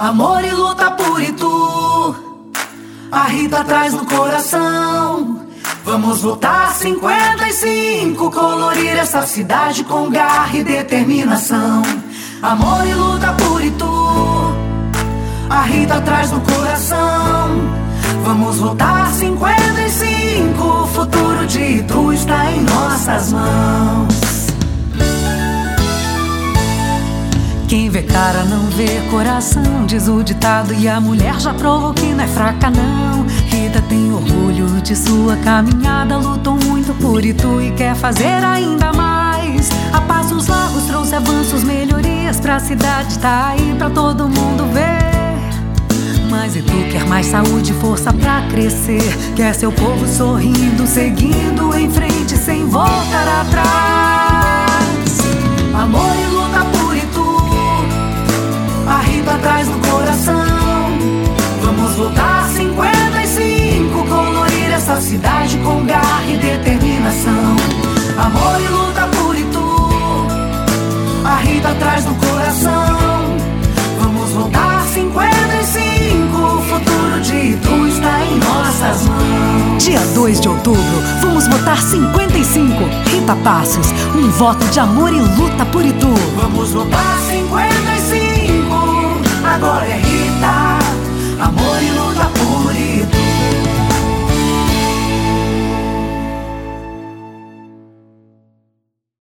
Amor e luta por Itu. A Rita traz no coração. Vamos votar 55, colorir essa cidade com garra e determinação. Amor e luta por Itu. A Rita traz no coração. Vamos votar 55, o futuro de Itu está em nossas mãos. Quem vê cara não vê coração, diz o ditado. E a mulher já provou que não é fraca, não. Rita tem orgulho de sua caminhada, lutou muito por Itu e quer fazer ainda mais. A passos largos trouxe avanços, melhorias pra cidade, tá aí pra todo mundo ver. Mas Itu quer mais saúde força pra crescer. Quer seu povo sorrindo, seguindo em frente, sem voltar traz no coração. Vamos votar 55, colorir essa cidade com garra e determinação. Amor e luta por Itu, a Rita traz no coração. Vamos votar 55, o futuro de Itu está em nossas mãos. Dia 2 de outubro, vamos votar 55. Rita Passos, um voto de amor e luta por Itu. Vamos votar 55.